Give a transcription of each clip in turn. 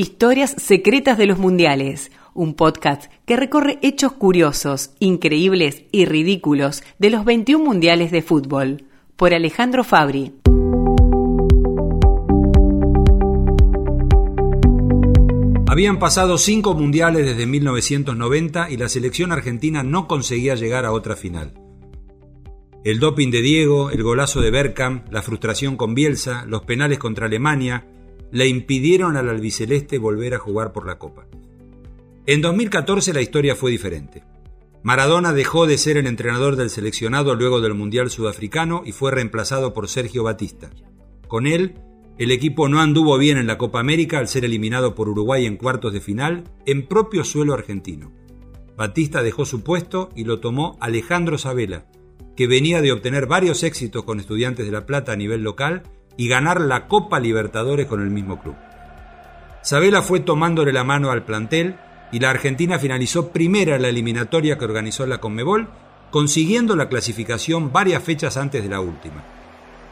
Historias secretas de los mundiales, un podcast que recorre hechos curiosos, increíbles y ridículos de los 21 mundiales de fútbol, por Alejandro Fabri. Habían pasado cinco mundiales desde 1990 y la selección argentina no conseguía llegar a otra final. El doping de Diego, el golazo de Bergkamp, la frustración con Bielsa, los penales contra Alemania, le impidieron al albiceleste volver a jugar por la Copa. En 2014 la historia fue diferente. Maradona dejó de ser el entrenador del seleccionado luego del Mundial Sudafricano y fue reemplazado por Sergio Batista. Con él, el equipo no anduvo bien en la Copa América al ser eliminado por Uruguay en cuartos de final en propio suelo argentino. Batista dejó su puesto y lo tomó Alejandro Sabela, que venía de obtener varios éxitos con Estudiantes de La Plata a nivel local y ganar la Copa Libertadores con el mismo club. Sabela fue tomándole la mano al plantel y la Argentina finalizó primera la eliminatoria que organizó la Conmebol, consiguiendo la clasificación varias fechas antes de la última.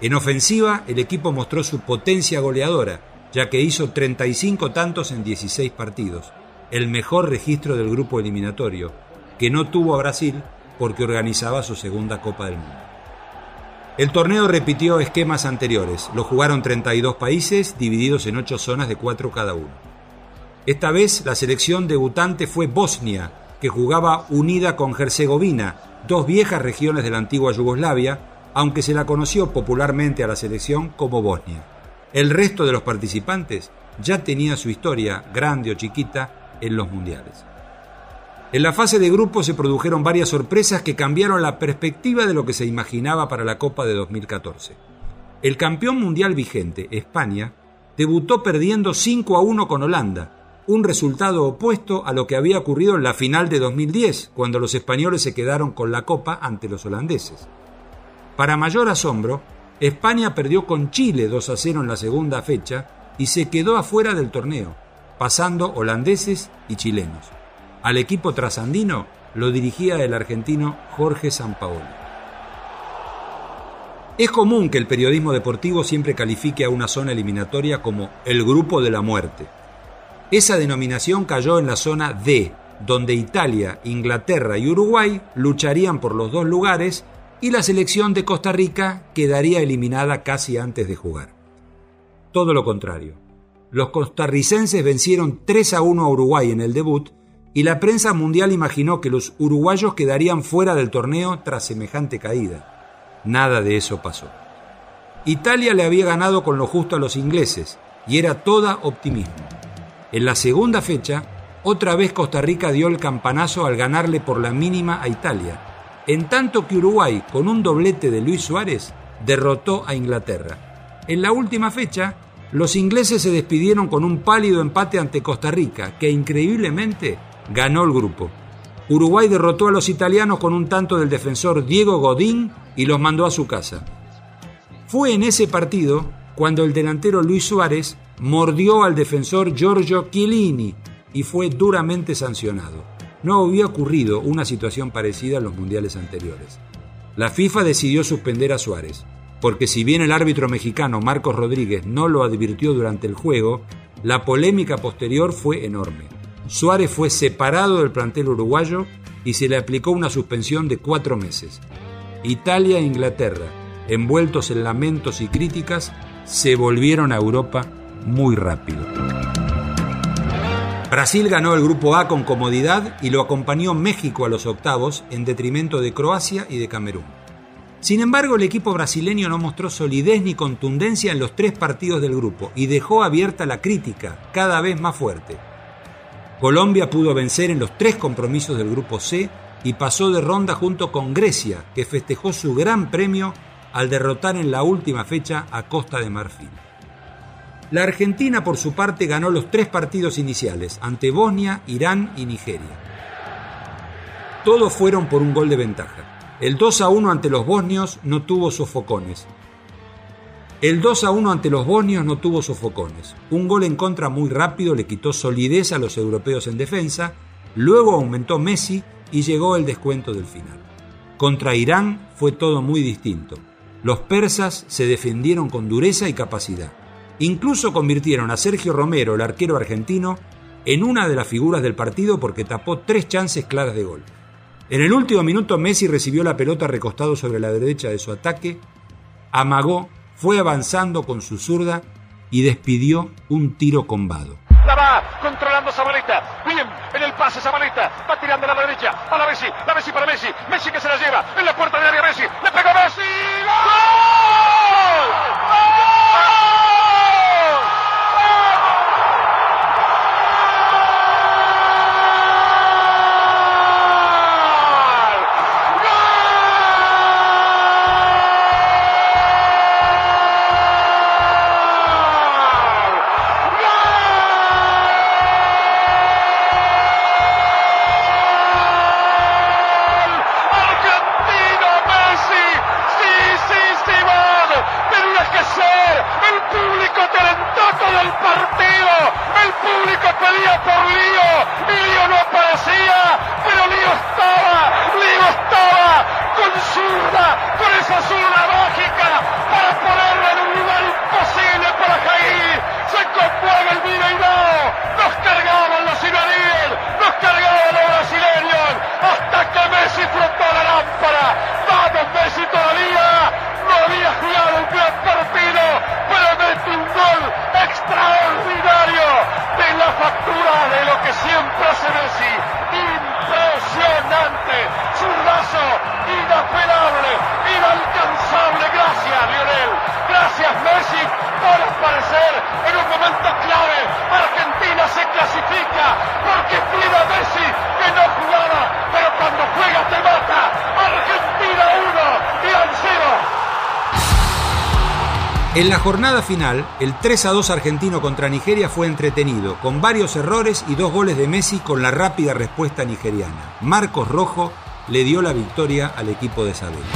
En ofensiva, el equipo mostró su potencia goleadora, ya que hizo 35 tantos en 16 partidos, el mejor registro del grupo eliminatorio, que no tuvo a Brasil porque organizaba su segunda Copa del Mundo. El torneo repitió esquemas anteriores, lo jugaron 32 países divididos en 8 zonas de 4 cada uno. Esta vez la selección debutante fue Bosnia, que jugaba unida con Herzegovina, dos viejas regiones de la antigua Yugoslavia, aunque se la conoció popularmente a la selección como Bosnia. El resto de los participantes ya tenía su historia, grande o chiquita, en los mundiales. En la fase de grupo se produjeron varias sorpresas que cambiaron la perspectiva de lo que se imaginaba para la Copa de 2014. El campeón mundial vigente, España, debutó perdiendo 5 a 1 con Holanda, un resultado opuesto a lo que había ocurrido en la final de 2010, cuando los españoles se quedaron con la Copa ante los holandeses. Para mayor asombro, España perdió con Chile 2 a 0 en la segunda fecha y se quedó afuera del torneo, pasando holandeses y chilenos. Al equipo trasandino lo dirigía el argentino Jorge Sampaoli. Es común que el periodismo deportivo siempre califique a una zona eliminatoria como el grupo de la muerte. Esa denominación cayó en la zona D, donde Italia, Inglaterra y Uruguay lucharían por los dos lugares y la selección de Costa Rica quedaría eliminada casi antes de jugar. Todo lo contrario. Los costarricenses vencieron 3 a 1 a Uruguay en el debut y la prensa mundial imaginó que los uruguayos quedarían fuera del torneo tras semejante caída. Nada de eso pasó. Italia le había ganado con lo justo a los ingleses y era toda optimismo. En la segunda fecha, otra vez Costa Rica dio el campanazo al ganarle por la mínima a Italia, en tanto que Uruguay, con un doblete de Luis Suárez, derrotó a Inglaterra. En la última fecha, los ingleses se despidieron con un pálido empate ante Costa Rica, que increíblemente ganó el grupo. Uruguay derrotó a los italianos con un tanto del defensor Diego Godín y los mandó a su casa. Fue en ese partido cuando el delantero Luis Suárez mordió al defensor Giorgio Chiellini y fue duramente sancionado. No había ocurrido una situación parecida en los mundiales anteriores. La FIFA decidió suspender a Suárez, porque si bien el árbitro mexicano Marcos Rodríguez no lo advirtió durante el juego, la polémica posterior fue enorme. Suárez fue separado del plantel uruguayo y se le aplicó una suspensión de cuatro meses. Italia e Inglaterra, envueltos en lamentos y críticas, se volvieron a Europa muy rápido. Brasil ganó el grupo A con comodidad y lo acompañó México a los octavos en detrimento de Croacia y de Camerún. Sin embargo, el equipo brasileño no mostró solidez ni contundencia en los tres partidos del grupo y dejó abierta la crítica, cada vez más fuerte. Colombia pudo vencer en los tres compromisos del Grupo C y pasó de ronda junto con Grecia, que festejó su gran premio al derrotar en la última fecha a Costa de Marfil. La Argentina, por su parte, ganó los tres partidos iniciales ante Bosnia, Irán y Nigeria. Todos fueron por un gol de ventaja. El 2 a 1 ante los bosnios no tuvo sofocones. El 2 a 1 ante los bosnios no tuvo sofocones. Un gol en contra muy rápido le quitó solidez a los europeos en defensa, luego aumentó Messi y llegó el descuento del final. Contra Irán fue todo muy distinto. Los persas se defendieron con dureza y capacidad. Incluso convirtieron a Sergio Romero, el arquero argentino, en una de las figuras del partido porque tapó tres chances claras de gol. En el último minuto Messi recibió la pelota recostado sobre la derecha de su ataque, amagó, fue avanzando con su zurda y despidió un tiro combado. La va controlando Zabaleta. Bien, en el pase Zabaleta. Va tirando a la derecha. A la Messi. La Messi para Messi. Messi que se la lleva. En la puerta de área Messi. Le pegó Messi. En la jornada final, el 3 a 2 argentino contra Nigeria fue entretenido, con varios errores y dos goles de Messi con la rápida respuesta nigeriana. Marcos Rojo le dio la victoria al equipo de Sabela.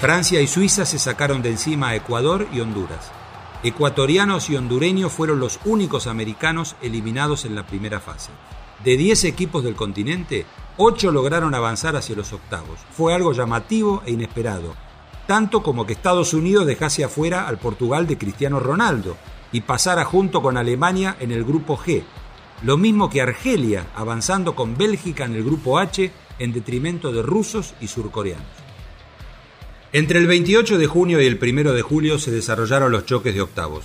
Francia y Suiza se sacaron de encima a Ecuador y Honduras. Ecuatorianos y hondureños fueron los únicos americanos eliminados en la primera fase. De 10 equipos del continente, 8 lograron avanzar hacia los octavos. Fue algo llamativo e inesperado, tanto como que Estados Unidos dejase afuera al Portugal de Cristiano Ronaldo y pasara junto con Alemania en el grupo G, lo mismo que Argelia avanzando con Bélgica en el grupo H en detrimento de rusos y surcoreanos. Entre el 28 de junio y el 1 de julio se desarrollaron los choques de octavos.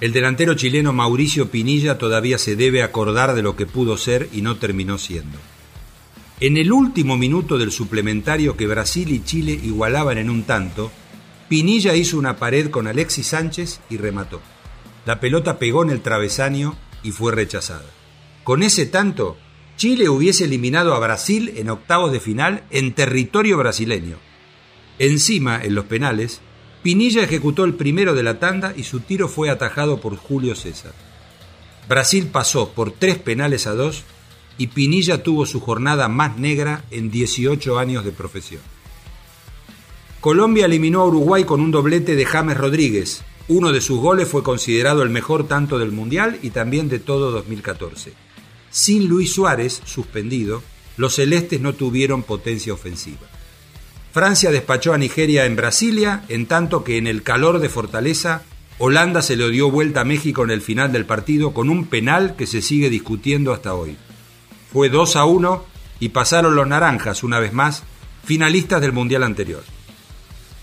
El delantero chileno Mauricio Pinilla todavía se debe acordar de lo que pudo ser y no terminó siendo. En el último minuto del suplementario que Brasil y Chile igualaban en un tanto, Pinilla hizo una pared con Alexis Sánchez y remató. La pelota pegó en el travesaño y fue rechazada. Con ese tanto, Chile hubiese eliminado a Brasil en octavos de final en territorio brasileño. Encima, en los penales, Pinilla ejecutó el primero de la tanda y su tiro fue atajado por Julio César. Brasil pasó por tres penales a dos y Pinilla tuvo su jornada más negra en 18 años de profesión. Colombia eliminó a Uruguay con un doblete de James Rodríguez. Uno de sus goles fue considerado el mejor tanto del Mundial y también de todo 2014. Sin Luis Suárez, suspendido, los celestes no tuvieron potencia ofensiva. Francia despachó a Nigeria en Brasilia, en tanto que en el calor de Fortaleza, Holanda se le dio vuelta a México en el final del partido con un penal que se sigue discutiendo hasta hoy. Fue 2 a 1 y pasaron los naranjas una vez más, finalistas del Mundial anterior.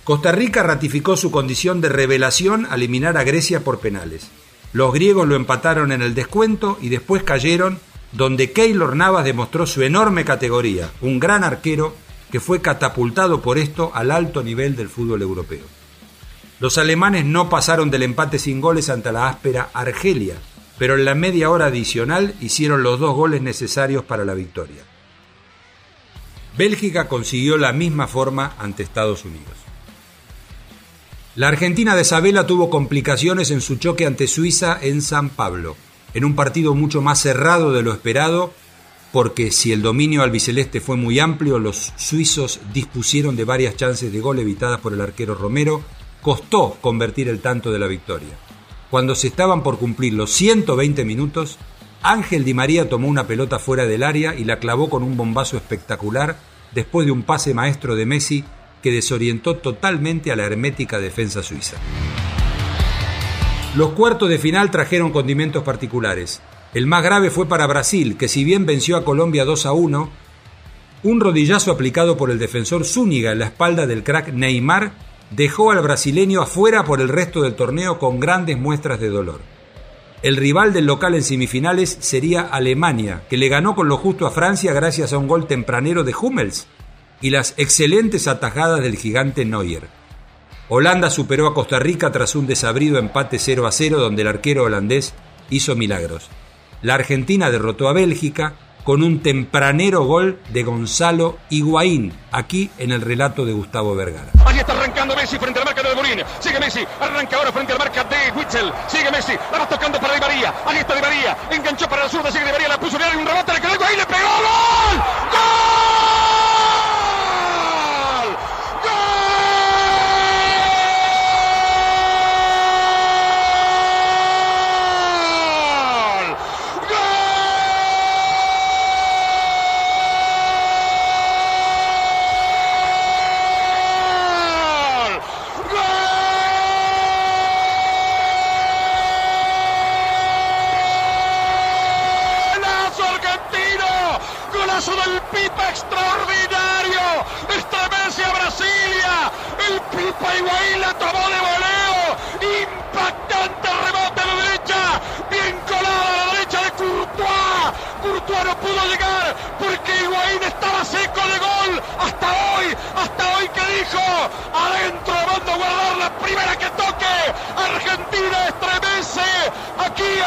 Costa Rica ratificó su condición de revelación al eliminar a Grecia por penales. Los griegos lo empataron en el descuento y después cayeron, donde Keylor Navas demostró su enorme categoría, un gran arquero que fue catapultado por esto al alto nivel del fútbol europeo. Los alemanes no pasaron del empate sin goles ante la áspera Argelia, pero en la media hora adicional hicieron los dos goles necesarios para la victoria. Bélgica consiguió la misma forma ante Estados Unidos. La Argentina de Sabela tuvo complicaciones en su choque ante Suiza en San Pablo, en un partido mucho más cerrado de lo esperado, porque si el dominio albiceleste fue muy amplio, los suizos dispusieron de varias chances de gol evitadas por el arquero Romero, costó convertir el tanto de la victoria. Cuando se estaban por cumplir los 120 minutos, Ángel Di María tomó una pelota fuera del área y la clavó con un bombazo espectacular después de un pase maestro de Messi que desorientó totalmente a la hermética defensa suiza. Los cuartos de final trajeron condimentos particulares. El más grave fue para Brasil, que si bien venció a Colombia 2 a 1, un rodillazo aplicado por el defensor Zúñiga en la espalda del crack Neymar dejó al brasileño afuera por el resto del torneo con grandes muestras de dolor. El rival del local en semifinales sería Alemania, que le ganó con lo justo a Francia gracias a un gol tempranero de Hummels y las excelentes atajadas del gigante Neuer. Holanda superó a Costa Rica tras un desabrido empate 0 a 0 donde el arquero holandés hizo milagros. La Argentina derrotó a Bélgica con un tempranero gol de Gonzalo Higuaín, aquí en el relato de Gustavo Vergara. Allí está arrancando Messi frente a la marca de Borín. Sigue Messi, arranca ahora frente a la marca de Witzel. Sigue Messi, la va tocando para Di María. Allí está Di María, enganchó para la zurda, sigue Di María, la puso en un rebote, le quedó Higuaín, le pegó gol. ¡Gol! del Pipa extraordinario. Estremece a Brasilia. El Pipa Higuaín la tomó de voleo. Impactante rebote a la derecha. Bien colada a la derecha de Courtois. Courtois no pudo llegar porque Higuaín estaba seco de gol. Hasta hoy, hasta hoy que dijo. Adentro mando a guardar la primera que toque. Argentina estremece.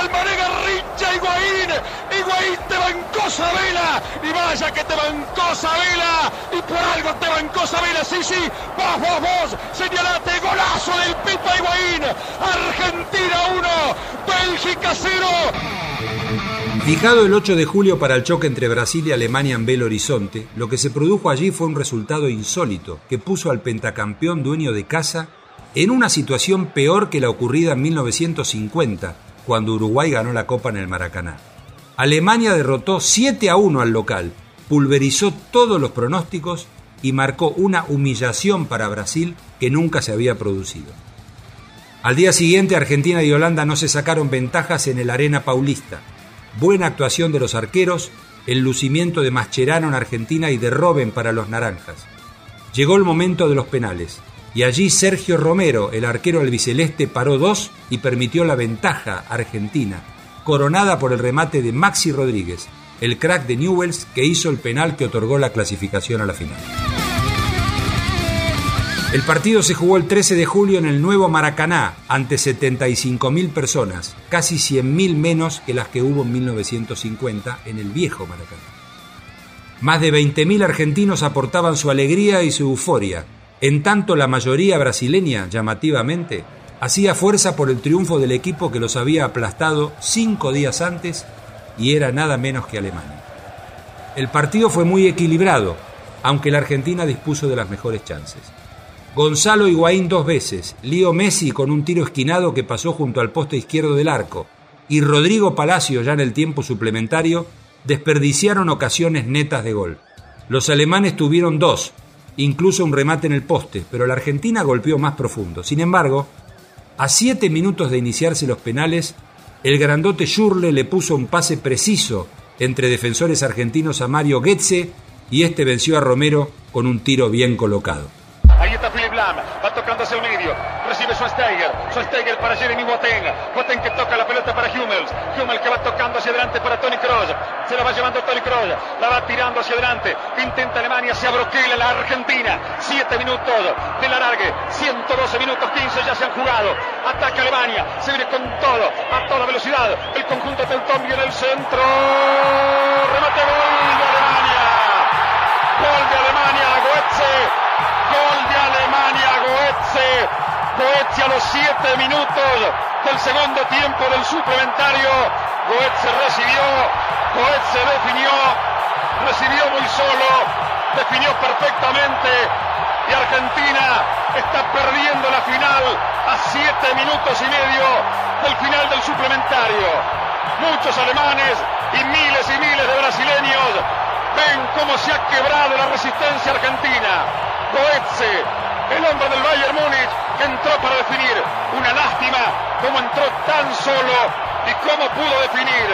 Aquí Almané Garrincha Higuaín. Higuaín te bancó Sabela. Y vaya que te bancó Sabela. Y por algo te bancó Sabela. Sí, sí. Vos, vos, vos. Señalate. Golazo del Pipa Higuaín. Argentina 1. Bélgica 0. Fijado el 8 de julio para el choque entre Brasil y Alemania en Belo Horizonte, lo que se produjo allí fue un resultado insólito que puso al pentacampeón dueño de casa en una situación peor que la ocurrida en 1950, cuando Uruguay ganó la Copa en el Maracaná. Alemania derrotó 7 a 1 al local, pulverizó todos los pronósticos y marcó una humillación para Brasil que nunca se había producido. Al día siguiente Argentina y Holanda no se sacaron ventajas en el Arena Paulista. Buena actuación de los arqueros, el lucimiento de Mascherano en Argentina y de Robben para los naranjas. Llegó el momento de los penales y allí Sergio Romero, el arquero albiceleste, paró dos y permitió la ventaja argentina, coronada por el remate de Maxi Rodríguez, el crack de Newells que hizo el penal que otorgó la clasificación a la final. El partido se jugó el 13 de julio en el nuevo Maracaná ante 75.000 personas, casi 100.000 menos que las que hubo en 1950 en el viejo Maracaná. Más de 20.000 argentinos aportaban su alegría y su euforia, en tanto la mayoría brasileña, llamativamente, hacía fuerza por el triunfo del equipo que los había aplastado cinco días antes y era nada menos que Alemania. El partido fue muy equilibrado, aunque la Argentina dispuso de las mejores chances. Gonzalo Higuaín dos veces, Lío Messi con un tiro esquinado que pasó junto al poste izquierdo del arco, y Rodrigo Palacio ya en el tiempo suplementario, desperdiciaron ocasiones netas de gol. Los alemanes tuvieron dos, incluso un remate en el poste, pero la Argentina golpeó más profundo. Sin embargo, a siete minutos de iniciarse los penales, el grandote Schurle le puso un pase preciso entre defensores argentinos a Mario Goetze y este venció a Romero con un tiro bien colocado. Ahí está Philip Lam, va tocando el medio, Schweinsteiger, Schweinsteiger para Jeremy Boateng, Boateng que toca la pelota para Hummels, Hummels que va tocando hacia adelante para Tony Kroos, se la va llevando Tony Kroos, la va tirando hacia adelante, intenta Alemania, se abroquela la Argentina, 7 minutos de la largue, 112 minutos 15 ya se han jugado, ataca Alemania, se viene con todo, a toda velocidad, el conjunto Teutón viene el centro, remate los 7 minutos del segundo tiempo del suplementario, Goetze recibió, Goetze definió, recibió muy solo, definió perfectamente y Argentina está perdiendo la final a 7 minutos y medio del final del suplementario. Muchos alemanes y miles y miles de brasileños ven cómo se ha quebrado la resistencia argentina. Goetze, el hombre del Bayern Múnich, entró para definir. Una lástima cómo entró tan solo y cómo pudo definir.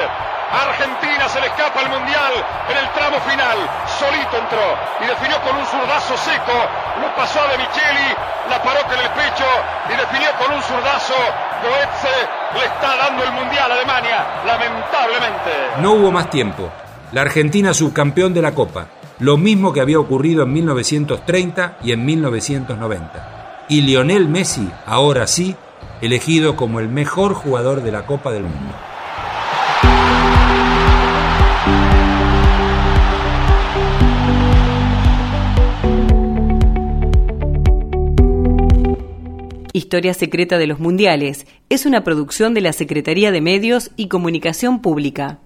Argentina se le escapa al Mundial en el tramo final. Solito entró y definió con un zurdazo seco. Lo pasó a De Micheli, la paró con el pecho y definió con un zurdazo. Goetze le está dando el Mundial a Alemania, lamentablemente. No hubo más tiempo. La Argentina subcampeón de la Copa. Lo mismo que había ocurrido en 1930 y en 1990. Y Lionel Messi, ahora sí, elegido como el mejor jugador de la Copa del Mundo. Historia Secreta de los Mundiales es una producción de la Secretaría de Medios y Comunicación Pública.